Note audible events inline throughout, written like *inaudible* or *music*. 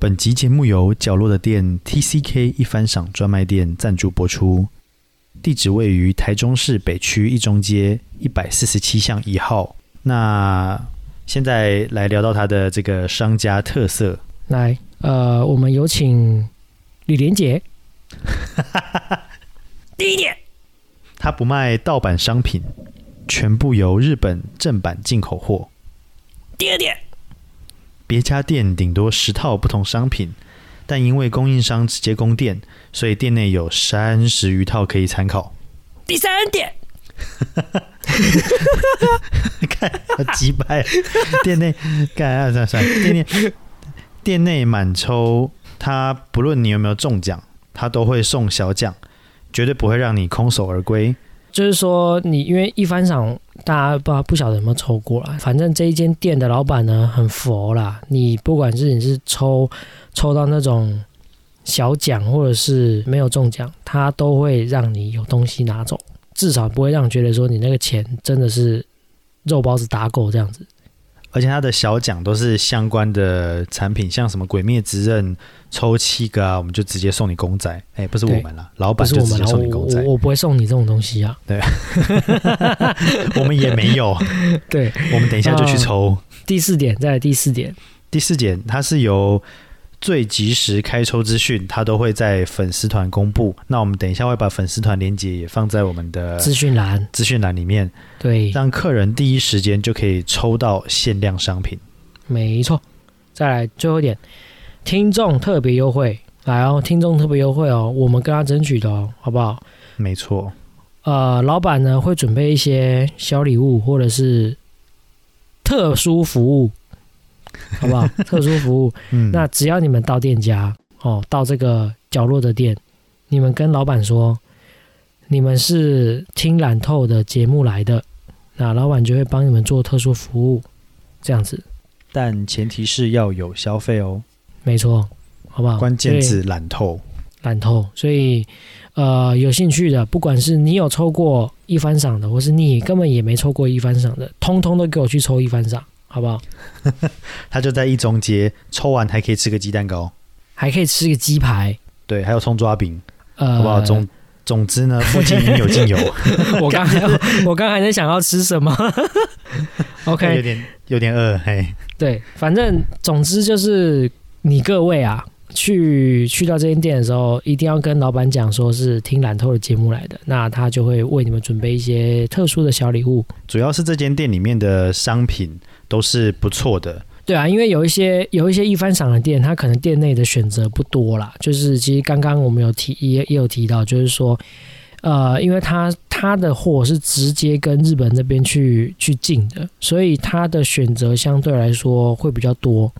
本集节目由角落的店 TCK 一番赏专卖店赞助播出，地址位于台中市北区一中街一百四十七巷一号。那现在来聊到它的这个商家特色，来，呃，我们有请李连杰。*laughs* 第一点，它不卖盗版商品，全部由日本正版进口货。第二点，别家店顶多十套不同商品，但因为供应商直接供电，所以店内有三十余套可以参考。第三点，*laughs* 看击败店内，干啊算算，店内店内满抽，他不论你有没有中奖，他都会送小奖，绝对不会让你空手而归。就是说你因为一番赏，大家不不晓得有没有抽过啦。反正这一间店的老板呢很佛啦，你不管是你是抽抽到那种小奖，或者是没有中奖，他都会让你有东西拿走，至少不会让觉得说你那个钱真的是肉包子打狗这样子。而且他的小奖都是相关的产品，像什么《鬼灭之刃》抽七个啊，我们就直接送你公仔。哎，不是我们啦，老板就直接送你公仔我。我不会送你这种东西啊。对 *laughs* 我们也没有，*laughs* 对，我们等一下就去抽。第四点，再来第四点，第四点，它是由最及时开抽资讯，他都会在粉丝团公布。那我们等一下会把粉丝团连接也放在我们的资讯栏，资讯栏里面，对，让客人第一时间就可以抽到限量商品。没错。再来最后一点，听众特别优惠，来哦，听众特别优惠哦，我们跟他争取的哦，好不好？没错，呃，老板呢会准备一些小礼物或者是特殊服务，好不好？*laughs* 特殊服务，嗯，那只要你们到店家哦，到这个角落的店，你们跟老板说你们是听懒透的节目来的，那老板就会帮你们做特殊服务，这样子，但前提是要有消费哦，没错，好不好？关键字懒透。懒透，所以呃，有兴趣的，不管是你有抽过一番赏的，或是你根本也没抽过一番赏的，通通都给我去抽一番赏，好不好？*laughs* 他就在一中街，抽完还可以吃个鸡蛋糕，还可以吃个鸡排，对，还有葱抓饼，呃，好不好？总总之呢，*laughs* 附近应有尽有。*laughs* 我刚还我刚还在想要吃什么，OK，有点有点饿，嘿，对，反正总之就是你各位啊，去去到这间店的时候，一定要跟老板讲说是听懒透的节目来的，那他就会为你们准备一些特殊的小礼物。主要是这间店里面的商品都是不错的，对啊，因为有一些有一些一番赏的店，它可能店内的选择不多啦。就是其实刚刚我们有提也也有提到，就是说，呃，因为它它的货是直接跟日本那边去去进的，所以它的选择相对来说会比较多。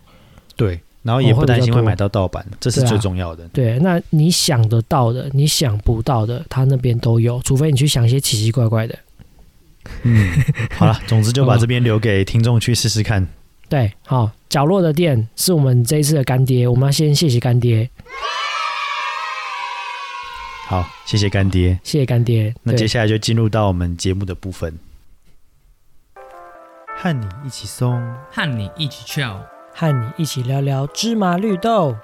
对，然后也不担心会买到盗版，这是最重要的。对，那你想得到的，你想不到的，它那边都有，除非你去想一些奇奇怪怪的。嗯，好了，*laughs* 总之就把这边留给听众去试试看。对，好，角落的店是我们这一次的干爹，我们要先谢谢干爹，好，谢谢干爹。谢谢干爹。那接下来就进入到我们节目的部分，和你一起松。和你一起跳和你一起聊聊芝麻绿豆。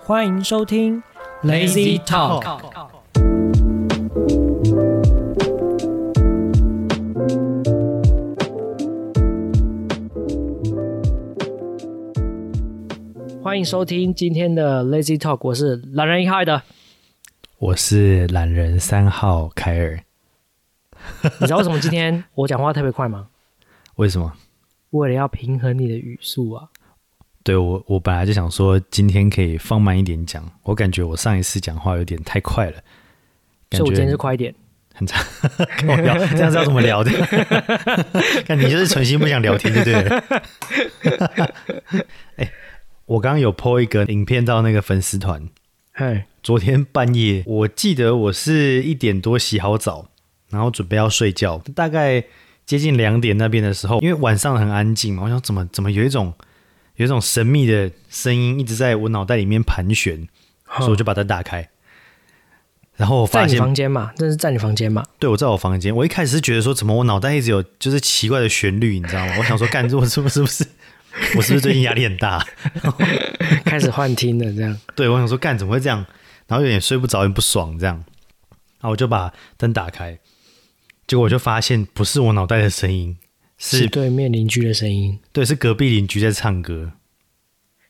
欢迎收听 Lazy Talk。欢迎收听今天的 Lazy Talk，我是懒人一号的。我是懒人三号凯尔。*laughs* 你知道为什么今天我讲话特别快吗？为什么？为了要平衡你的语速啊。对我，我本来就想说今天可以放慢一点讲，我感觉我上一次讲话有点太快了，感所以我今天是快一点。很长。跟我聊，这样子要怎么聊的？*laughs* 看你就是存心不想聊天，就对了。*laughs* 哎、我刚刚有 po 一个影片到那个粉丝团，嘿，昨天半夜，我记得我是一点多洗好澡，然后准备要睡觉，大概接近两点那边的时候，因为晚上很安静嘛，我想怎么怎么有一种有一种神秘的声音一直在我脑袋里面盘旋，所以我就把它打开，然后我在你发现，房间嘛，这是在你房间嘛？对我在我房间，我一开始是觉得说，怎么我脑袋一直有就是奇怪的旋律，你知道吗？我想说，干，我是不是是不是 *laughs* 我是不是最近压力很大？*laughs* 开始幻听了，这样。对，我想说干怎么会这样，然后有点睡不着，有点不爽这样，然后我就把灯打开，结果我就发现不是我脑袋的声音，是是对面邻居的声音。对，是隔壁邻居在唱歌。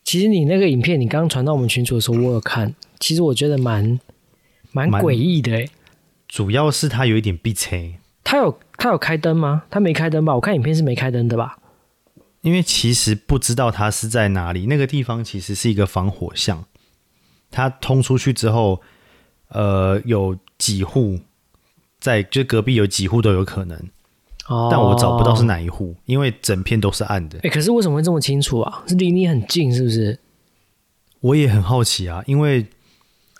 其实你那个影片，你刚刚传到我们群组的时候，我有看。其实我觉得蛮蛮蛮诡异的诶。主要是他有一点闭车，他有他有开灯吗？他没开灯吧？我看影片是没开灯的吧？因为其实不知道它是在哪里，那个地方其实是一个防火巷，它通出去之后，呃，有几户在，就隔壁有几户都有可能，哦，但我找不到是。哪一户，因为整片都是暗的。哎、可是为什么会这么清楚啊？是离你很近，是不是？我也很好奇啊，因为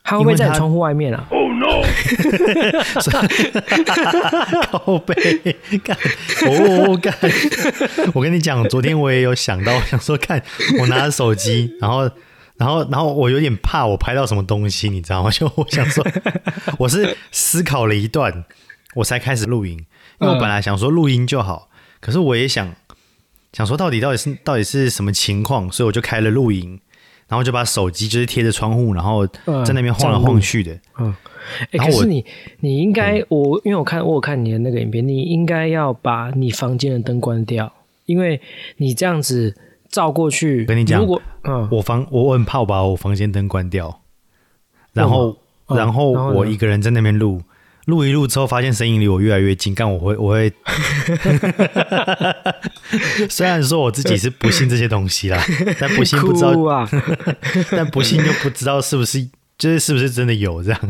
他会不会在窗户外面啊？*laughs* *laughs* 靠背干哦干，*laughs* 我跟你讲，昨天我也有想到，想说看我拿着手机，然后然后然后我有点怕我拍到什么东西，你知道吗？就我想说，我是思考了一段，我才开始录音，因为我本来想说录音就好，可是我也想想说到底到底是到底是什么情况，所以我就开了录音。然后就把手机就是贴着窗户，然后嗯在那边晃来晃去的。哎、然后我可是你你应该，我因为我看我有看你的那个影片，你应该要把你房间的灯关掉，因为你这样子照过去，跟你讲如果嗯，我房我我很怕我把我房间灯关掉，然后嗯然后我一个人在那边录，录一录之后发现声音离我越来越近，但我会我会，*laughs* 虽然说我自己是不信这些东西啦，*laughs* 但不信不知道，啊，*laughs* 但不信就不知道是不是就是是不是真的有这样。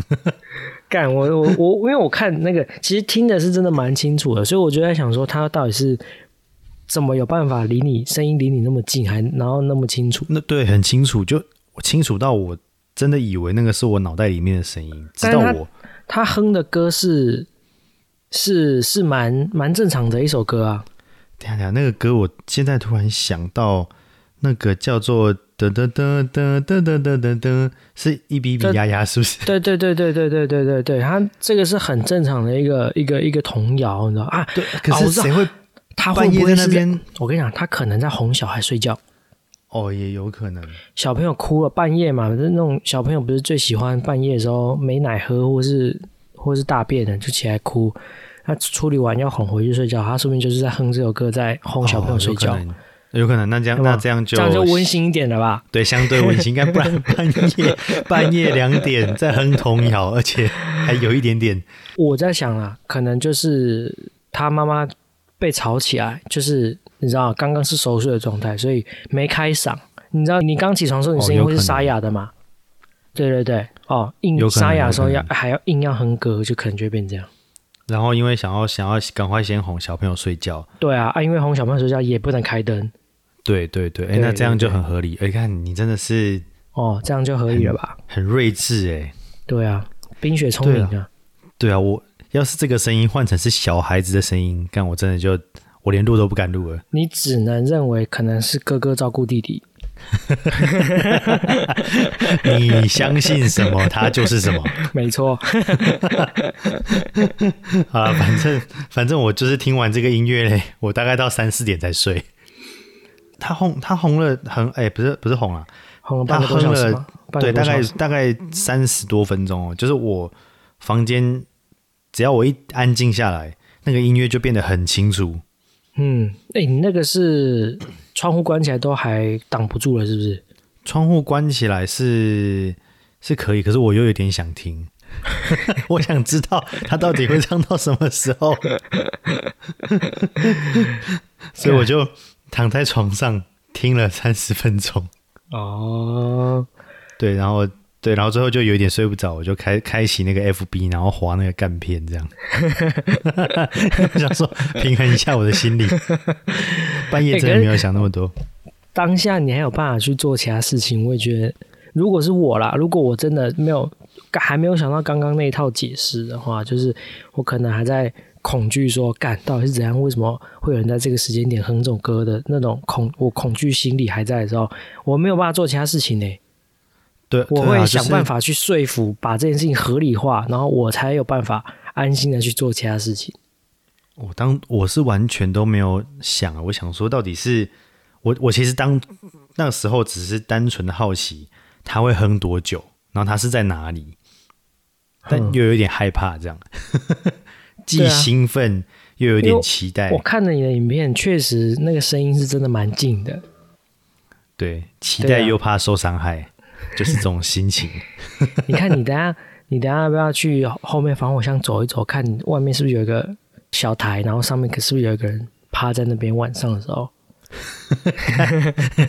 干我我我，因为我看那个，其实听的是真的蛮清楚的，所以我就在想说，他到底是怎么有办法离你声音离你那么近，还然后那么清楚？那对很清楚，就我清楚到我真的以为那个是我脑袋里面的声音，直到我他哼的歌是是是蛮蛮正常的一首歌啊。等下等下，那个歌我现在突然想到，那个叫做噔噔噔噔噔噔噔噔噔，是一比一比这丫丫是不是？对对对对对对对对对，他这个是很正常的一个一个一个童谣，你知道啊？对，可是谁会他会不会是在那边？我跟你讲，他可能在哄小孩睡觉。哦，也有可能。小朋友哭了，半夜嘛，就是那种小朋友不是最喜欢半夜的时候没奶喝，或是或是大便的就起来哭。他处理完要哄回去睡觉，他说不定就是在哼这首歌，在哄小朋友睡觉，哦有可能有可能。那这样那这样就这样就温馨一点了吧？对，相对温馨。应该不然半夜半夜两点在哼童谣，而且还有一点点我在想啊，可能就是他妈妈被吵起来，就是你知道刚刚是熟睡的状态，所以没开嗓。你知道你刚起床的时候，你声音会是沙哑的嘛？对对对，哦，硬沙哑的时候要还要硬要哼歌，就可能就会变这样。然后因为想要想要赶快先哄小朋友睡觉，对啊，啊，因为哄小朋友睡觉也不能开灯对对对，哎，那这样就很合理。哎，看你真的是哦，这样就合理了吧？很睿智哎。对啊，冰雪聪明啊，对啊，我要是这个声音换成是小孩子的声音，干我真的就我连录都不敢录了。你只能认为可能是哥哥照顾弟弟。你相信什么，他就是什么。*laughs* 没错，*laughs* 好了，反正反正我就是听完这个音乐嘞，我大概到三四点才睡。他红他红了很哎、不是不是红了，哄了半个多小时吗？半对，大概大概三十多分钟哦。就是我房间只要我一安静下来，那个音乐就变得很清楚。嗯，哎、你那个是窗户关起来都还挡不住了，是不是？窗户关起来是是可以，可是我又有点想听，*laughs* 我想知道他到底会唱到什么时候，*laughs* 所以我就躺在床上听了三十分钟。哦，对，然后对，然后最后就有一点睡不着，我就开开启那个 FB，然后划那个干片，这样，*laughs* 想说平衡一下我的心理。半夜真的没有想那么多。当下你还有办法去做其他事情，我也觉得，如果是我啦，如果我真的没有还没有想到刚刚那一套解释的话，就是我可能还在恐惧说，干到底是怎样？为什么会有人在这个时间点哼这种歌的那种恐，我恐惧心理还在的时候，我没有办法做其他事情呢、对，我会想办。法去说服，把这件事情合理化，然后我才有办法安心的去做其他事情。我当我是完全都没有想啊，我想说到底是我我其实当那个时候只是单纯的好奇他会哼多久，然后他是在哪里，但嗯又有点害怕，这样，*laughs* 既兴奋又有点期待我，看了你的影片，确实那个声音是真的蛮近的。对，期待又怕受伤害，就是这种心情。*laughs* 你看，你等下，你等下要不要去后面防火箱走一走，看外面是不是有一个小台，然后上面可是不是有一个人趴在那边？晚上的时候 *laughs*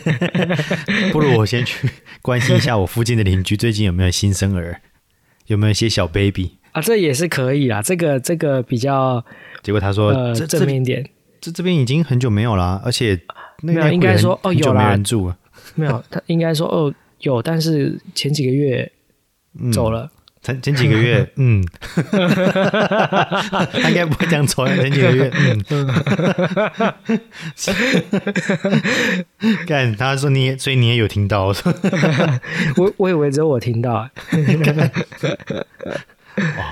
*laughs* 不如我先去关心一下我附近的邻居，最近有没有新生儿，有没有一些小 baby。啊，这也是可以啦。这个这个比较结果他说，呃这这正面一点，这这边已经很久没有啦，而且那没有个应该说哦有啦人住了，没有，他应该说哦有，但是前几个月嗯走了。前前几个月，*laughs* 嗯，*laughs* 他应该不会这样说。前几个月，嗯，*laughs* 干，他说你也，所以你也有听到，我说我我以为只有我听到，哦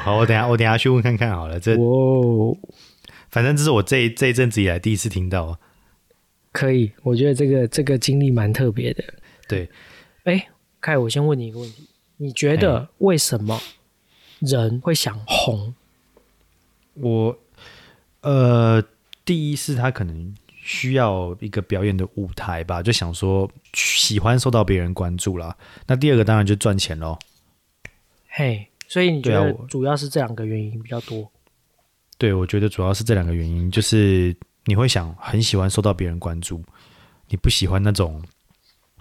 好，我等下我等下去问看看好了。这哦，反正这是我这一这一阵子以来第一次听到。可以，我觉得这个这个经历蛮特别的。对，哎，凯，我先问你一个问题，你觉得为什么人会想红？我呃，第一是他可能需要一个表演的舞台吧，就想说喜欢受到别人关注啦。那第二个当然就赚钱喽。嘿，所以你觉得主要是这两个原因比较多？对，我觉得主要是这两个原因，就是你会想很喜欢受到别人关注，你不喜欢那种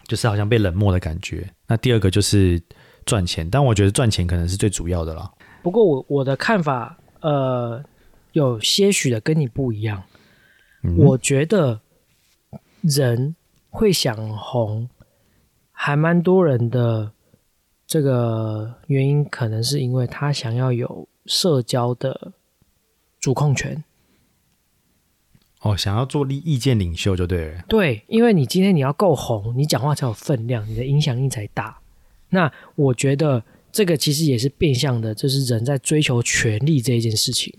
就是好像被冷漠的感觉。那第二个就是赚钱，但我觉得赚钱可能是最主要的啦。不过我我的看法，呃，有些许的跟你不一样。嗯、我觉得人会想红，还蛮多人的这个原因，可能是因为他想要有社交的主控权。哦，想要做意意见领袖就对了。对，因为你今天你要够红，你讲话才有分量，你的影响力才大。那我觉得这个其实也是变相的，就是人在追求权力这一件事情。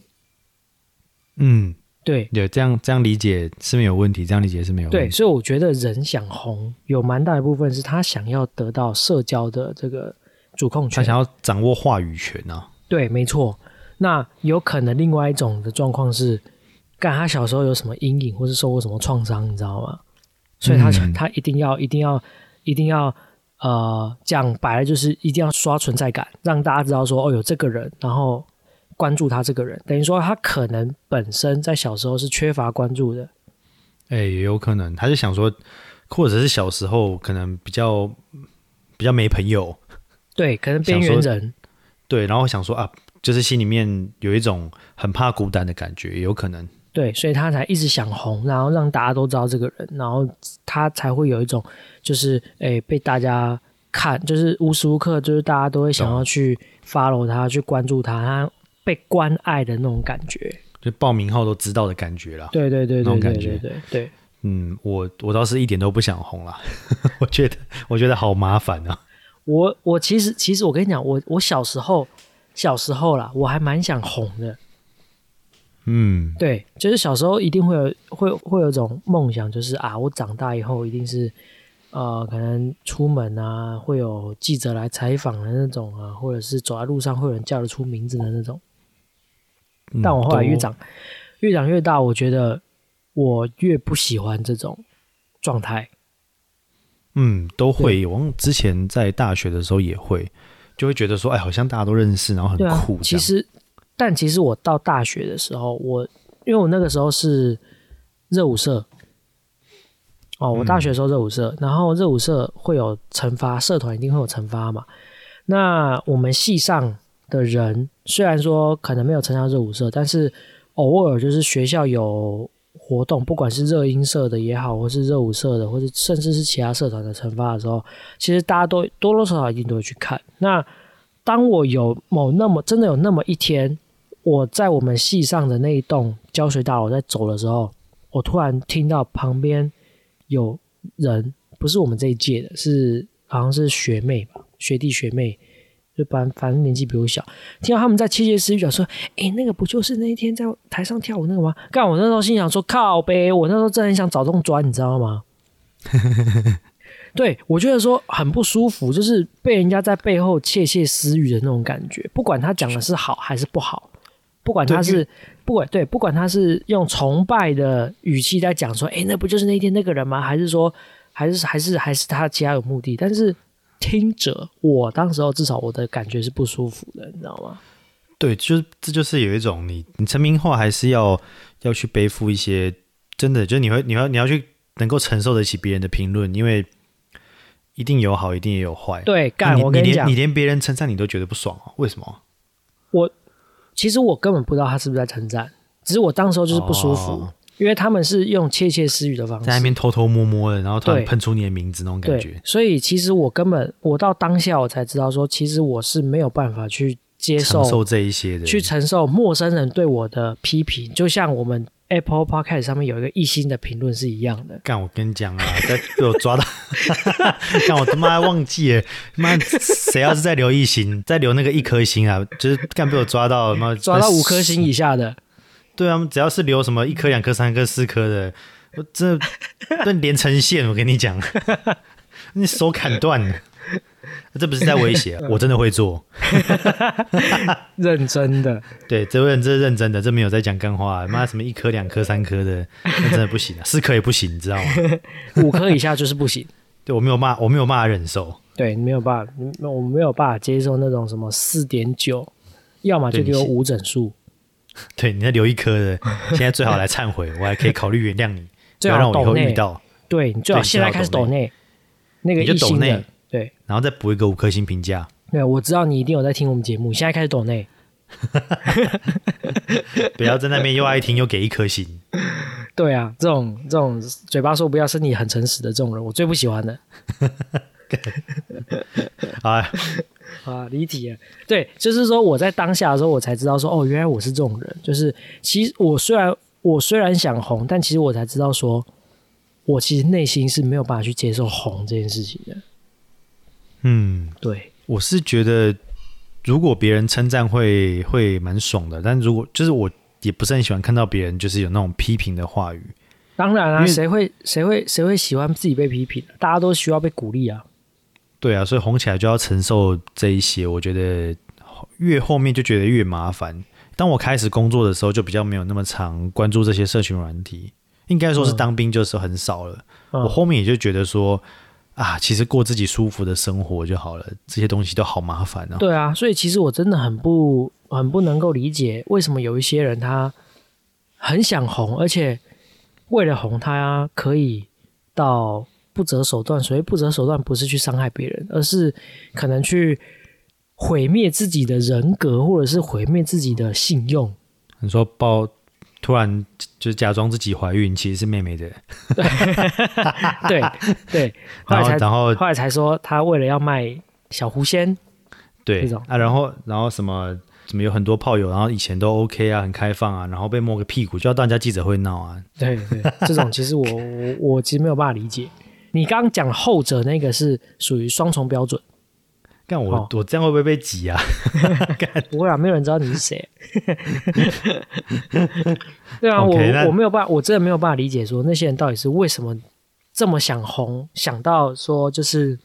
嗯，对对，这样这样理解是没有问题，这样理解是没有问对，题。所以我觉得人想红，有蛮大一部分是他想要得到社交的这个主控权。他想要掌握话语权啊。对，没错。那有可能另外一种的状况是，干他小时候有什么阴影，或是受过什么创伤，你知道吗？所以他、嗯他一定要一定要一定要呃讲白了，就是一定要刷存在感，让大家知道说哦有这个人，然后关注他这个人，等于说他可能本身在小时候是缺乏关注的。哎，也有可能，他就想说，或者是小时候可能比较比较没朋友，*laughs* 对，可能边缘人，对，然后想说啊，就是心里面有一种很怕孤单的感觉，也有可能。对，所以他才一直想红，然后让大家都知道这个人，然后他才会有一种就是诶被大家看，就是无时无刻就是大家都会想要去 follow 他，去关注他，他被关爱的那种感觉。就报名号都知道的感觉啦。对对对那种感觉对对对对对。嗯，我我倒是一点都不想红啦，*laughs* 我觉得我觉得好麻烦啊。*laughs* 我我其实其实我跟你讲，我我小时候小时候啦，我还蛮想红的。嗯，对，就是小时候一定会有会会有一种梦想，就是啊，我长大以后一定是呃，可能出门啊，会有记者来采访的那种啊，或者是走在路上会有人叫得出名字的那种。嗯但我后来越都长越长越大，我觉得我越不喜欢这种状态。嗯都会。我之前在大学的时候也会，就会觉得说，哎，好像大家都认识，然后很酷，其实，但其实我到大学的时候，我因为我那个时候是热舞社，哦，我大学的时候热舞社，然后热舞社会有惩罚，社团一定会有惩罚嘛。那我们系上的人虽然说可能没有参加热舞社，但是偶尔就是学校有活动，不管是热音社的也好，或是热舞社的，或者甚至是其他社团的惩罚的时候，其实大家都多多少少一定都会去看。那当我有某那么真的有那么一天，我在我们系上的那一栋教学大楼在走的时候，我突然听到旁边有人，不是我们这一届的，是好像是学妹吧，学弟学妹，就反反正年纪比我小，听到他们在窃窃私语讲说：“诶，那个不就是那一天在台上跳舞那个吗？”干，我那时候心想说：“靠呗！”我那时候真的很想找洞钻，你知道吗？*laughs* 对我觉得说很不舒服，就是被人家在背后窃窃私语的那种感觉，不管他讲的是好还是不好，不管他是不管对，不管他是用崇拜的语气在讲说，哎，那不就是那天那个人吗？还是说，还是还是还是他其他有目的？但是听者，我当时候至少我的感觉是不舒服的，你知道吗？对，就是这就是有一种你你成名后还是要要去背负一些真的，就是你会你要你要去能够承受得起别人的评论，因为一定有好，一定也有坏。对，干，那你我跟讲你连你，连别人称赞你都觉得不爽哦？为什么？其实我根本不知道他是不是在称赞，只是我当时候就是不舒服，哦。因为他们是用窃窃私语的方式。在那边偷偷摸摸的，然后突然喷出你的名字那种感觉，，所以其实我根本我到当下我才知道说，其实我是没有办法去接受承受这一些的，去承受陌生人对我的批评，就像我们 Apple Podcast 上面有一个一星的评论是一样的。干，我跟你讲啊，*laughs* 在被我抓到，*laughs* 干我他妈忘记了，妈谁要是再留一星，再留那个一颗星啊，就是干被我抓到，妈抓到五颗星以下的，对啊，只要是留什么一颗、两颗、三颗、四颗的，我这这连成线，我跟你讲，*laughs* 你手砍断。了，这不是在威胁，*laughs* 我真的会做。*laughs* 认真的。*laughs* 对，这位人这是认真的，这没有在讲干话、妈什么一颗、两颗、三颗的，那真的不行啊，四颗也不行，你知道吗？五颗以下就是不行。对我没有骂，我没有办法忍受。对，你没有办法，你我没有办法接受那种什么四点九，要么就给我五整数，对，你再留一颗的，现在最好来忏悔，我还可以考虑原谅你，不最好要让我以后遇到，对你最好对现在开始抖内，那个你就抖一星的然后再补一个五颗星评价。对，我知道你一定有在听我们节目，现在开始抖内，*laughs* 不要在那边又爱听又给一颗星。*laughs* 对啊，这种这种嘴巴说不要，身体很诚实的这种人，我最不喜欢的。*laughs* 啊，啊，离题了。对，就是说我在当下的时候，我才知道说，哦，原来我是这种人。就是其实我虽然我虽然想红，但其实我才知道说，我其实内心是没有办法去接受红这件事情的。嗯，对，我是觉得如果别人称赞会会蛮爽的，但如果就是我也不是很喜欢看到别人就是有那种批评的话语。当然啊，谁会谁会谁会喜欢自己被批评？大家都需要被鼓励啊。对啊，所以红起来就要承受这一些，我觉得越后面就觉得越麻烦。当我开始工作的时候，就比较没有那么常关注这些社群软体，应该说是嗯当兵就是很少了。嗯我后面也就觉得说啊，其实过自己舒服的生活就好了，这些东西都好麻烦啊。对啊，所以其实我真的很不很不能够理解，为什么有一些人他很想红，而且为了红，他可以到不择手段。所谓不择手段，不是去伤害别人，而是可能去毁灭自己的人格，或者是毁灭自己的信用。你说抱突然就是假装自己怀孕，其实是妹妹的，对 *laughs* 对，后然来才后然后后来才说他为了要卖小狐仙，对这种。啊，然后然后什么什么有很多炮友，然后以前都 OK 啊，很开放啊，然后被摸个屁股就要当人家记者会闹啊，对对，*laughs* 这种其实我我我其实没有办法理解。你刚刚讲后者那个是属于双重标准，干我、哦我这样会不会被挤啊？*laughs* 不会啊，没有人知道你是谁。*laughs* 对啊我我没有办法，我真的没有办法理解说那些人到底是为什么这么想红，想到说就是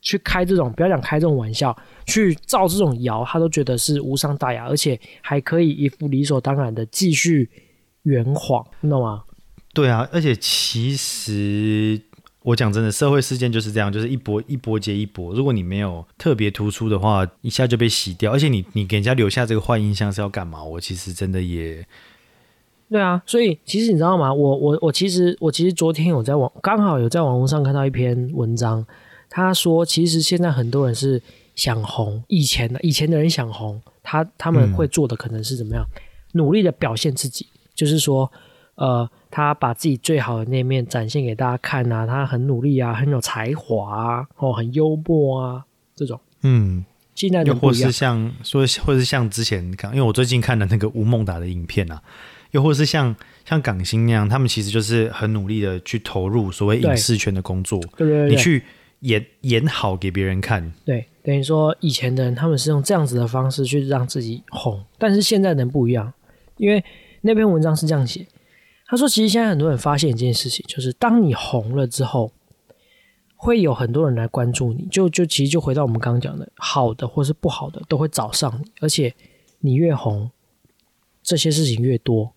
去开这种不要讲开这种玩笑，去造这种谣，他都觉得是无伤大雅，而且还可以一副理所当然的继续圆谎，你懂吗？对啊，而且其实我讲真的，社会事件就是这样，就是一波一波接一波。如果你没有特别突出的话，一下就被洗掉。而且你你给人家留下这个坏印象是要干嘛？我其实真的也对啊，所以其实你知道吗？我我我其实我其实昨天有在网刚好有在网络上看到一篇文章，他说其实现在很多人是想红，以前的以前的人想红，他他们嗯会做的可能是怎么样？努力的表现自己，就是说，呃，他把自己最好的那一面展现给大家看啊，他很努力啊，很有才华啊，哦，很幽默啊，这种。嗯，现在又或是像说，或是像之前看，因为我最近看的那个吴孟达的影片啊，又或是像像港星那样，他们其实就是很努力的去投入所谓影视圈的工作，对对对对，你去演演好给别人看。对，等于说以前的人他们是用这样子的方式去让自己红，但是现在人不一样，因为那篇文章是这样写，他说，其实现在很多人发现一件事情，就是当你红了之后，会有很多人来关注你。就就其实就回到我们刚刚讲的，好的或是不好的都会找上你，而且你越红，这些事情越多。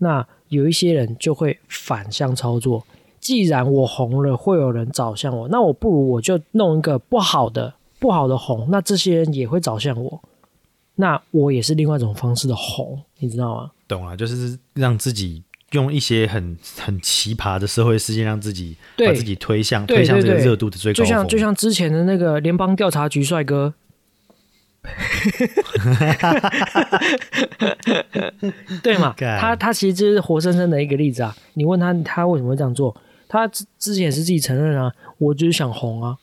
那有一些人就会反向操作，既然我红了，会有人找向我，那我不如我就弄一个不好的、不好的红，那这些人也会找向我，那我也是另外一种方式的红，你知道吗？懂了，就是让自己用一些很很奇葩的社会事件，让自己把自己推向推向这个热度的最高峰。就像就像之前的那个联邦调查局帅哥，*laughs* 对嘛？*laughs* 他他其实就是活生生的一个例子啊！你问他他为什么会这样做，他之之前也是自己承认啊，我就是想红啊。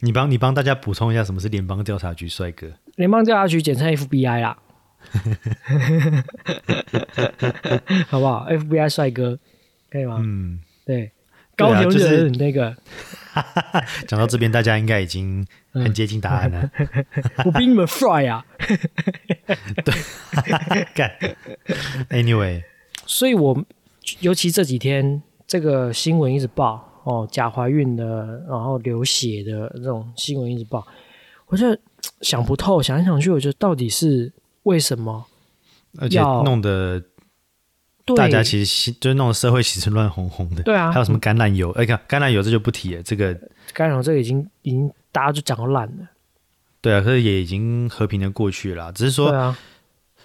你帮你帮大家补充一下，什么是联邦调查局帅哥？联邦调查局简称 FBI 啦，*laughs* 好不好？FBI 帅哥可以吗？嗯，对，高雄啊就是人那个，*laughs* 讲到这边，大家应该已经很接近答案了。*laughs* 我比你们帅啊！对干，Anyway，所以我尤其这几天这个新闻一直报哦，假怀孕的，然后流血的这种新闻一直报，我就想不透，想来想去，我觉得到底是为什么？而且弄得大家其实就是弄得社会其实乱哄哄的。对啊还有什么橄榄油？哎，看橄榄油这就不提了。这个橄榄油这个已经已经大家就讲到烂了，对啊，可是也已经和平的过去了。只是说，啊，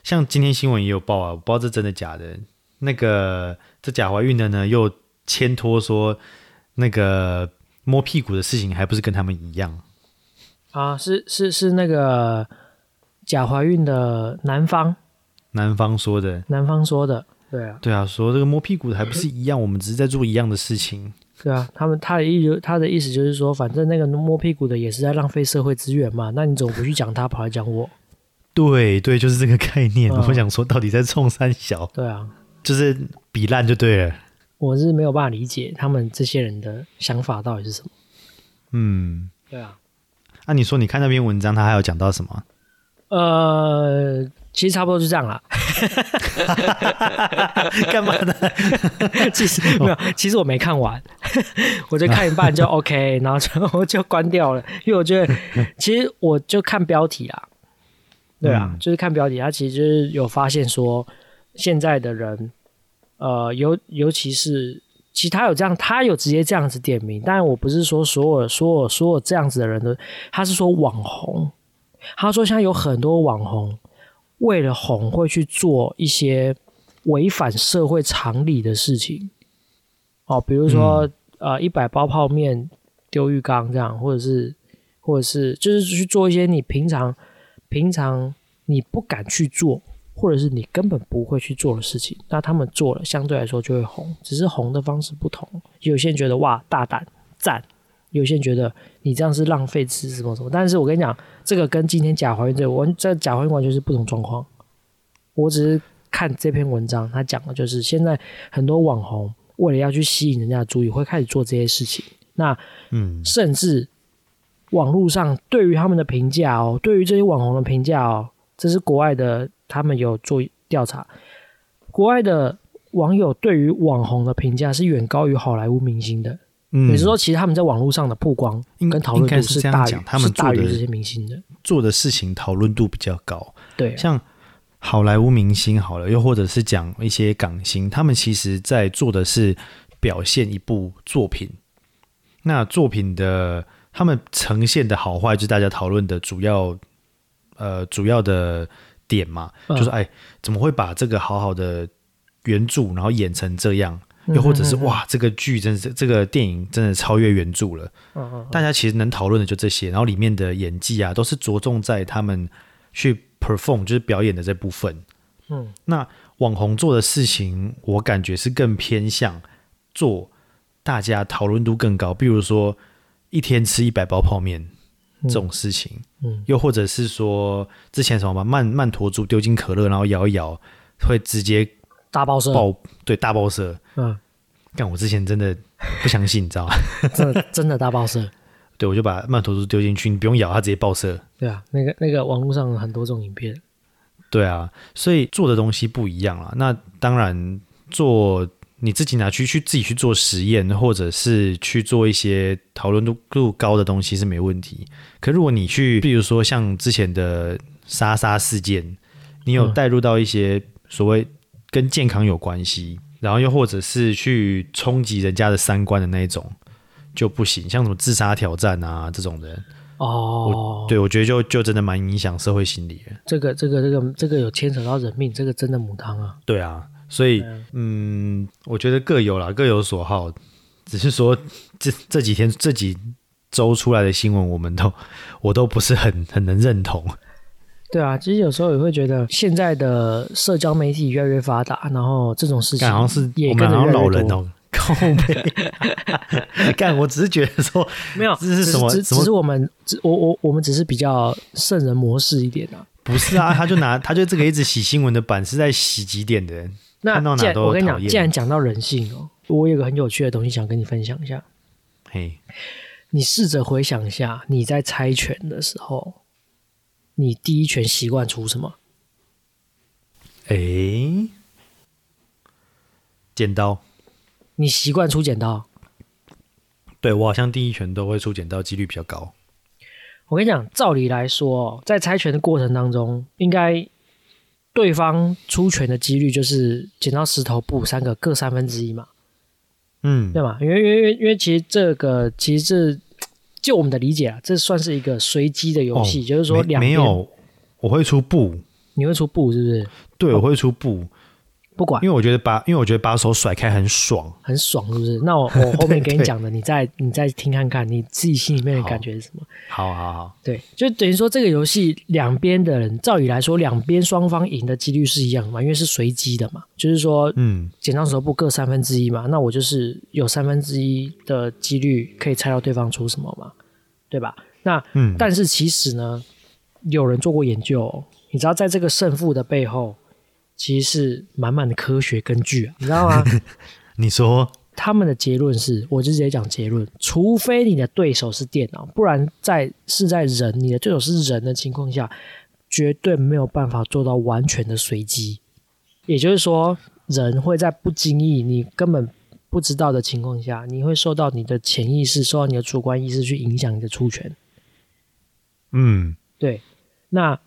像今天新闻也有报啊，我不知道这真的假的。那个这假怀孕的呢，又牵拖说那个摸屁股的事情，还不是跟他们一样？啊，是是是那个假怀孕的男方男方说的，男方说的，对啊，对啊，说这个摸屁股的还不是一样，我们只是在做一样的事情。对啊，他们他的意他的意思就是说，反正那个摸屁股的也是在浪费社会资源嘛，那你怎么不去讲他，跑来讲我？对对，就是这个概念。嗯我想说，到底在冲三小，对啊，就是比烂就对了。我是没有办法理解他们这些人的想法到底是什么。嗯，对啊，那、你说你看那篇文章，他还有讲到什么？呃，其实差不多就这样啦。*laughs* 干嘛呢？*laughs* 其实没有，其实我没看完，*laughs* 我就看一半就 OK，然后就我就关掉了，因为我觉得其实我就看标题啦，对啊，嗯就是看标题，他其实就是有发现说现在的人，呃，尤尤其是其实他有这样，他有直接这样子点名，但我不是说所有所有所有这样子的人都，他是说网红，他说现在有很多网红为了红会去做一些违反社会常理的事情，哦，比如说、呃一百包泡面丢浴缸这样，或者是或者是就是去做一些你平常平常你不敢去做，或者是你根本不会去做的事情，那他们做了相对来说就会红，只是红的方式不同。有些人觉得哇大胆赞，有些人觉得你这样是浪费吃什么什么。但是我跟你讲，这个跟今天假怀孕这个完这假怀孕完全是不同状况。我只是看这篇文章，他讲的就是现在很多网红为了要去吸引人家的注意，会开始做这些事情。那嗯，甚至网络上对于他们的评价哦，对于这些网红的评价哦，这是国外的，他们有做调查，国外的网友对于网红的评价是远高于好莱坞明星的。嗯也是说，其实他们在网络上的曝光应跟讨论度大于是这样讲他们是大于这些明星的。做的事情讨论度比较高。对，像好莱坞明星好了，又或者是讲一些港星，他们其实在做的是表现一部作品。那作品的他们呈现的好坏，就是大家讨论的主要呃主要的点嘛，嗯就是哎怎么会把这个好好的原著，然后演成这样？又或者是哇，这个剧真是这个电影真的超越原著了。嗯嗯大家其实能讨论的就这些，然后里面的演技啊，都是着重在他们去 perform，就是表演的这部分。嗯，那网红做的事情，我感觉是更偏向做大家讨论度更高，比如说一天吃一百包泡面这种事情，嗯又或者是说之前什么把曼曼陀珠丢进可乐，然后摇一摇，会直接大爆射，爆对大爆射。嗯，但，我之前真的不相信，你知道吗？*laughs* 真的真的大爆射。对，我就把曼陀珠丢进去，你不用咬，它直接爆射。对啊，那个那个网络上很多这种影片。对啊，所以做的东西不一样了。那当然做你自己拿去去自己去做实验，或者是去做一些讨论度度高的东西是没问题。可如果你去，比如说像之前的莎莎事件，你有嗯带入到一些所谓跟健康有关系，然后又或者是去冲击人家的三观的那一种，就不行。像什么自杀挑战啊这种人，哦，对我觉得就就真的蛮影响社会心理的。这个这个这个这个有牵扯到人命，这个真的母汤啊。对啊，所以嗯，我觉得各有啦，各有所好。只是说这这几天这几周出来的新闻，我们都 *laughs* 我都不是很很能认同。对啊，其实有时候也会觉得现在的社交媒体越来越发达，然后这种事情好像是也跟着。老人哦，*laughs* 靠背。干，我只是觉得说，*laughs* 没有，这是什么只只是我们只我我我们只是比较圣人模式一点啊。不是啊，他就拿他就这个一直洗新闻的版是在洗几点的人？*laughs* 那看到哪既然我跟你讲，既然讲到人性哦，我有一个很有趣的东西想跟你分享一下。嘿，你试着回想一下，你在猜拳的时候，你第一拳习惯出什么？诶，剪刀。你习惯出剪刀。对我好像第一拳都会出剪刀，几率比较高。我跟你讲，照理来说，在猜拳的过程当中，应该对方出拳的几率就是剪刀石头布三个各三分之一嘛，嗯，对吗？因为因为因为其实这个其实这就我们的理解啊，这算是一个随机的游戏，哦就是说两边没有，我会出布，你会出布是不是？对，我会出布，不管因为我觉得把，因为我觉得把手甩开很爽。很爽是不是？那我我 *laughs* 后面给你讲的，你再你再听看看，你自己心里面的感觉是什么？好好好，对，就等于说这个游戏两边的人，照理来说，两边双方赢的几率是一样的嘛，因为是随机的嘛，就是说嗯，剪刀石头布各三分之一嘛，那我就是有三分之一的几率可以猜到对方出什么嘛，对吧？那嗯但是其实呢，有人做过研究哦、你知道在这个胜负的背后，其实是满满的科学根据啊，你知道吗？*laughs* 你说，他们的结论是，我就直接讲结论，除非你的对手是电脑，不然在是在人，你的对手是人的情况下，绝对没有办法做到完全的随机。也就是说，人会在不经意、你根本不知道的情况下，你会受到你的潜意识、受到你的主观意识去影响你的出拳。嗯对，那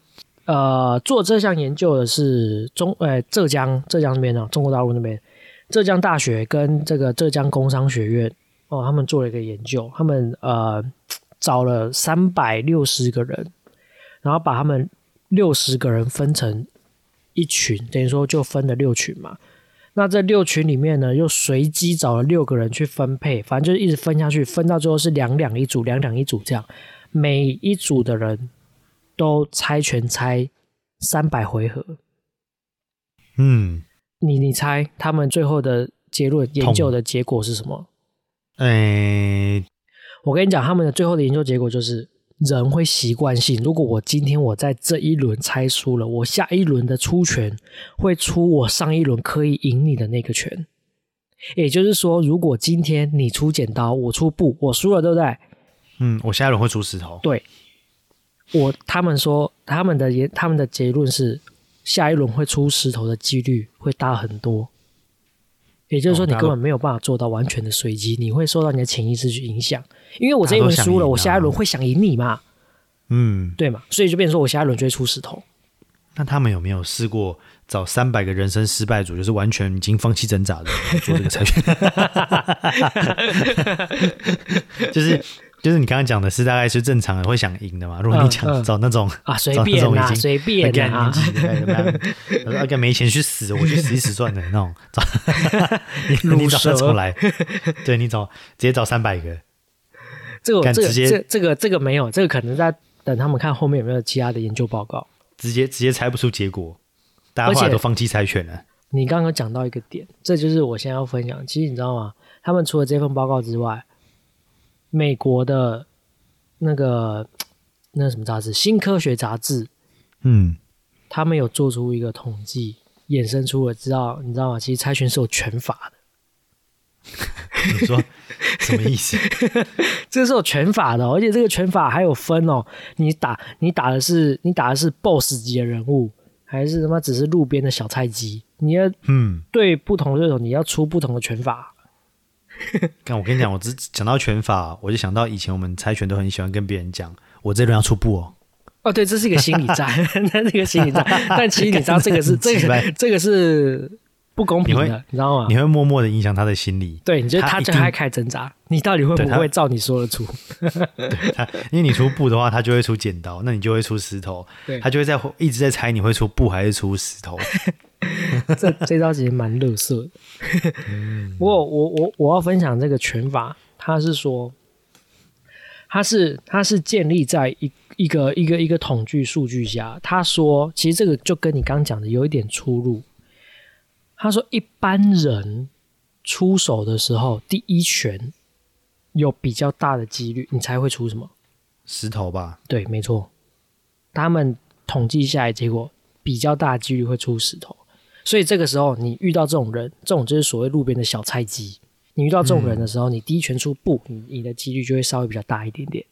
呃，做这项研究的是中呃浙江浙江那边呢、中国大陆那边，浙江大学跟这个浙江工商学院哦，他们做了一个研究，他们呃找了三百六十个人，然后把他们六十个人分成一群，等于说就分了六群嘛。那这六群里面呢，又随机找了六个人去分配，反正就是一直分下去，分到最后是两两一组，两两一组这样。每一组的人都猜拳猜三百回合，嗯，你你猜他们最后的结论研究的结果是什么？诶，我跟你讲，他们的最后的研究结果就是人会习惯性，如果我今天我在这一轮猜输了，我下一轮的出拳会出我上一轮可以赢你的那个拳。也就是说，如果今天你出剪刀，我出布，我输了，对不对？嗯，我下一轮会出石头。对，我他们说他们的研他们的结论是，下一轮会出石头的几率会大很多。也就是说，你根本没有办法做到完全的随机，你会受到你的潜意识去影响。因为我这一轮输了，我下一轮会想赢你嘛，嗯，对嘛？所以就变成说我下一轮就会出石头。那他们有没有试过找三百个人生失败组，就是完全已经放弃挣扎的人做这个猜拳？*laughs* 就是就是你刚刚讲的是大概是正常人会想赢的嘛？如果你讲嗯嗯找那种啊，随 *laughs* 便随便的怎么样？他说：“啊，干 *laughs* 没钱去死，我去死一死算了。”那种找 *laughs* 你你找那种来，对你找直接找三百个，这个这个干直接这这个这个没有，这个可能在等他们看后面有没有其他的研究报告。直接直接猜不出结果，大家后来都放弃猜拳了。你刚刚讲到一个点，这就是我现在要分享。其实你知道吗？他们除了这份报告之外，美国的那个 *tsk* 那什么杂志《新科学杂志》，嗯，他们有做出一个统计，衍生出了知道你知道吗？其实猜拳是有拳法的，你说什么意思？*laughs* 这是有拳法的哦、而且这个拳法还有分哦。你打你打的是你打的是 BOSS 级的人物，还是他妈只是路边的小菜鸡？你要嗯，对不同的对手，你要出不同的拳法。*laughs* 看我跟你讲，我只讲到拳法，我就想到以前我们猜拳都很喜欢跟别人讲，我这轮要出布哦。哦，对，这是一个心理战，*laughs* 那是一个心理战。但其实你知道，这个是 *laughs* 这个这个是不公平的，你知道吗你？会默默的影响他的心理，对，你觉得他他就还开始挣扎，你到底会不会照你说的出？他因为你出布的话，他就会出剪刀，那你就会出石头，对他就会在一直在猜你会出布还是出石头。*laughs* 这这招其实蛮乐色的。嗯不过我我我要分享这个拳法，它是说，它是它是建立在一一个一个一个统计数据下。他说，其实这个就跟你刚讲的有一点出入。他说，一般人出手的时候，第一拳有比较大的几率，你才会出什么？石头吧，对，没错，他们统计下来，结果比较大的几率会出石头。所以这个时候，你遇到这种人，这种就是所谓路边的小菜鸡。你遇到这种人的时候，你第一拳出不，你你的几率就会稍微比较大一点点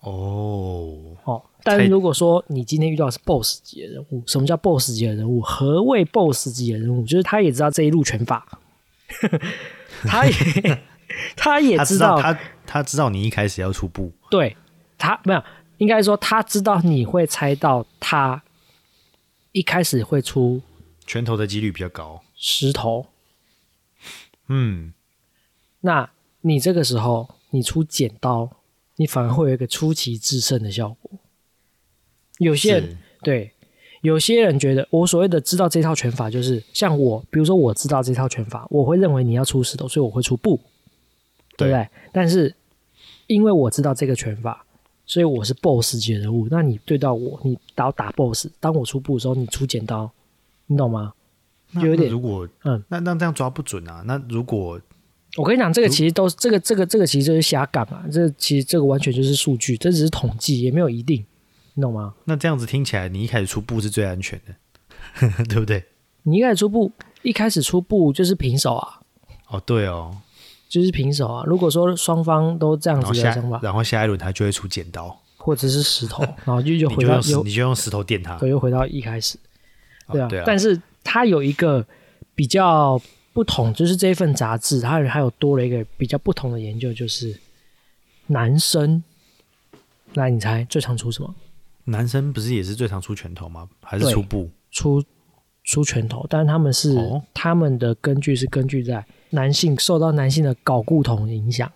哦，哦。但是如果说你今天遇到的是 BOSS 级的人物，什么叫 BOSS 级的人物？何谓 BOSS 级的人物？就是他也知道这一路拳法，*laughs* 他也 *laughs* 他也他知道他他知道你一开始要出布，对他没有，应该说他知道你会猜到他一开始会出拳头的几率比较高。石头，嗯，那你这个时候你出剪刀，你反而会有一个出奇制胜的效果。有些人对，有些人觉得我所谓的知道这套拳法，就是像我，比如说我知道这套拳法，我会认为你要出石头，所以我会出布，对不对？但是因为我知道这个拳法，所以我是 BOSS 级的人物。那你对到我，你打打 BOSS，当我出布的时候，你出剪刀，你懂吗？那有点如果嗯，那那这样抓不准啊。那如果我跟你讲，这个其实都是这个这个这个其实就是瞎杠啊，这其实这个完全就是数据，这只是统计，也没有一定，你懂吗？那这样子听起来，你一开始出布是最安全的，*laughs* 对不对？你一开始出布，一开始出布就是平手啊，哦，对哦，就是平手啊。如果说双方都这样子的想法，然后下一轮他就会出剪刀，或者是石头，*laughs* 然后就就回到又你就用石头电他。对，又回到一开始，对啊。哦对啊，但是它有一个比较不同，就是这一份杂志，它还有多了一个比较不同的研究，就是男生。那你猜最常出什么？男生不是也是最常出拳头吗？还是出布？出出拳头，但是他们是、哦他们的根据是根据在男性受到男性的睾固酮影响。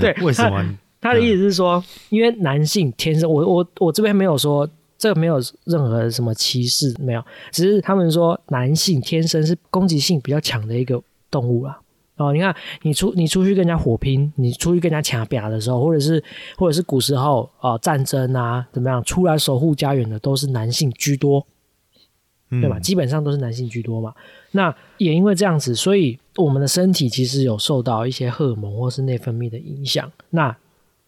对，为什么？他？他的意思是说，因为男性天生，我我我这边没有说这个没有任何什么歧视，没有，只是他们说男性天生是攻击性比较强的一个动物啦。哦，你看，你出你出去跟人家火拼，你出去跟人家抢表的时候，或者是或者是古时候啊、呃战争啊怎么样，出来守护家园的都是男性居多，嗯对吧？基本上都是男性居多嘛。那也因为这样子，所以我们的身体其实有受到一些荷尔蒙或是内分泌的影响。那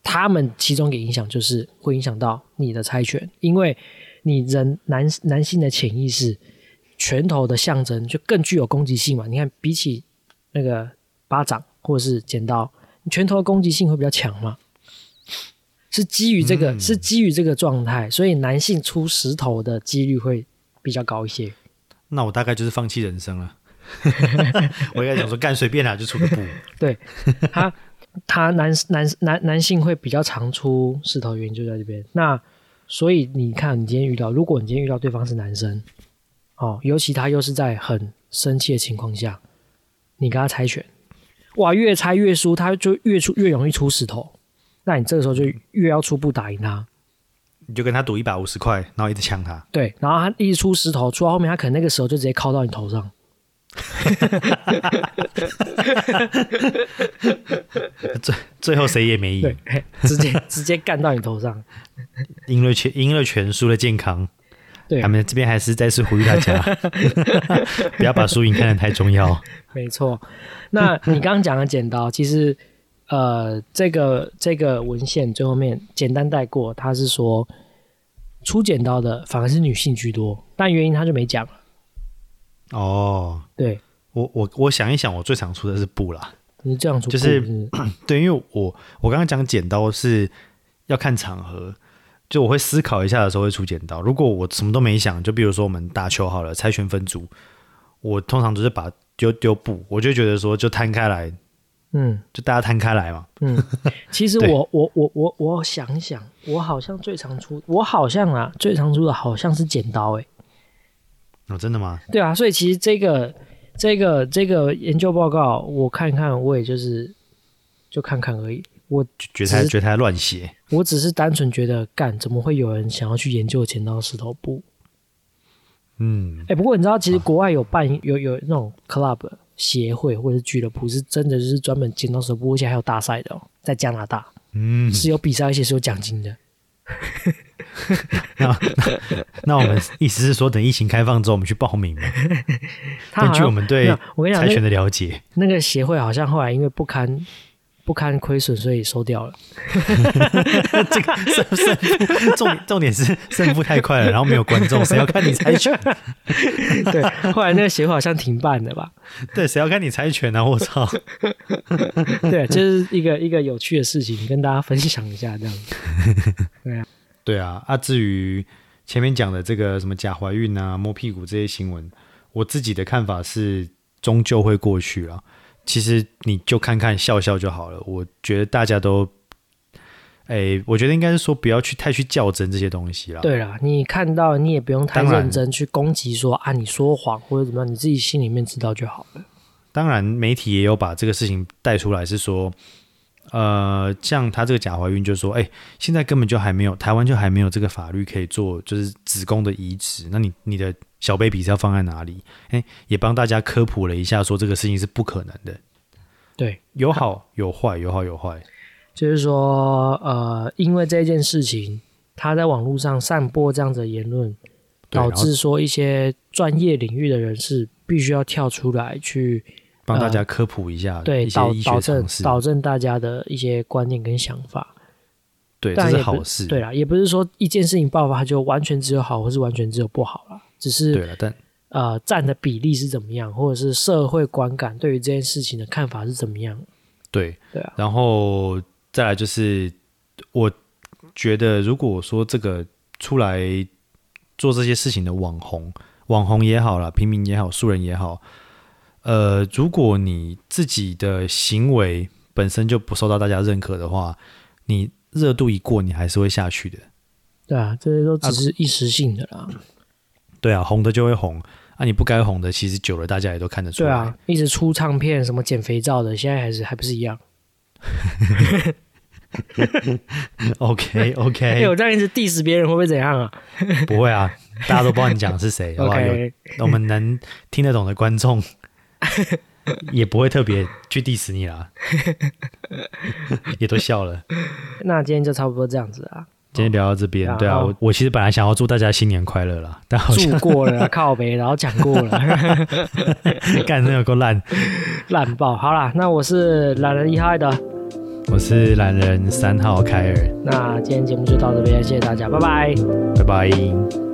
他们其中一个影响就是会影响到你的猜拳，因为你人男男性的潜意识，拳头的象征就更具有攻击性嘛。你看，比起那个巴掌或者是剪刀，你拳头的攻击性会比较强嘛。是基于这个，是基于这个状态，所以男性出石头的几率会比较高一些。那我大概就是放弃人生了。*laughs* 我应该想说，干随便啦，就出个布。*laughs* 对他，他男男男男性会比较常出石头，原因就在这边。那所以你看，你今天遇到，如果你今天遇到对方是男生，哦，尤其他又是在很生气的情况下，你跟他猜拳，哇，越猜越输，他就越出越容易出石头。那你这个时候就越要出步打赢他，你就跟他赌一百五十块，然后一直呛他。对，然后他一直出石头，出到后面他可能那个时候就直接靠到你头上，*laughs* 最最后谁也没赢，，*laughs* 直接直接干到你头上，赢了全赢了全输了健康。对他，们这边还是再次呼吁大家，*laughs* 不要把输赢看得太重要。没错，那你刚刚讲的剪刀，其实呃，这个这个文献最后面简单带过，他是说出剪刀的反而是女性居多，但原因他就没讲。哦，对，我我我想一想，我最常出的是布啦。你这样出就是 *clears throat* 对，因为我我刚刚讲剪刀是要看场合，就我会思考一下的时候会出剪刀。如果我什么都没想，就比如说我们打球好了，猜拳分组，我通常都是把丢丢布，我就觉得说就摊开来，嗯就大家摊开来嘛。嗯，其实我我我我我想一想，我好像最常出，我好像啊最常出的好像是剪刀诶、哦，真的吗？对啊，所以其实这个这个这个研究报告我看看，我也就是就看看而已。我觉觉得他乱写，我只是单纯觉得，干怎么会有人想要去研究剪刀石头布？嗯，哎、不过你知道，其实国外有办有有那种 club 协会或者是俱乐部，是真的就是专门剪刀石头布，而且还有大赛的哦，在加拿大嗯，是有比赛，而且是有奖金的。*laughs* 那那我们意思是说，等疫情开放之后，我们去报名 *laughs* 根据我们对没有我跟你讲，那猜拳的了解，那个协会好像后来因为不堪不堪亏损，所以收掉了。*laughs* 这个胜胜负重重点是胜负太快了，然后没有观众，谁要看你猜拳？*laughs* 对，后来那个协会好像停办了吧？对，谁要看你猜拳啊？我操！*laughs* 对，就是一个一个有趣的事情，跟大家分享一下这样子。对啊，啊，至于前面讲的这个什么假怀孕啊、摸屁股这些新闻，我自己的看法是，终究会过去了。其实你就看看笑笑就好了。我觉得大家都，哎，我觉得应该是说不要去太去较真这些东西啦。对啦，你看到你也不用太认真去攻击说啊你说谎或者怎么样，你自己心里面知道就好了。当然，媒体也有把这个事情带出来，是说，呃，像她这个假怀孕，就说，哎、现在根本就还没有，台湾就还没有这个法律可以做，就是子宫的移植。那你你的小 baby 是要放在哪里？哎、也帮大家科普了一下，说这个事情是不可能的，对，有好有坏，有好有坏。就是说呃，因为这件事情，他在网络上散播这样子的言论，导致说一些专业领域的人士必须要跳出来去帮大家科普一下对一些医导导正学常识，导正大家的一些观念跟想法。对，当这是好事。对啦，也不是说一件事情爆发就完全只有好，或是完全只有不好啦，只是对了，但呃占的比例是怎么样，或者是社会观感对于这件事情的看法是怎么样。对对啊，然后再来就是，我觉得如果说这个出来做这些事情的网红，网红也好啦，平民也好，素人也好，呃，如果你自己的行为本身就不受到大家认可的话，你热度一过，你还是会下去的。对啊，这些都只是一时性的啦。对啊，红的就会红，啊，你不该红的，其实久了大家也都看得出来。对啊，一直出唱片什么减肥照的，现在还是还不是一样。*laughs* OK *laughs* 哎、OK，我这样一直 diss 别人会不会怎样啊不会啊，大家都不知道你讲的是谁，*laughs* 好不好？我们能听得懂的观众，也不会特别去 diss 你啦，*laughs* 也都笑了。那今天就差不多这样子啊，今天聊到这边，对啊，我我其实本来想要祝大家新年快乐啦，但好住像过了啊 *laughs* 靠北，然后讲过了，*laughs* 干那有够烂。烂爆。好啦，那我是懒人一号的，我是懒人三号凯尔，那今天节目就到这边，谢谢大家，拜拜。拜拜。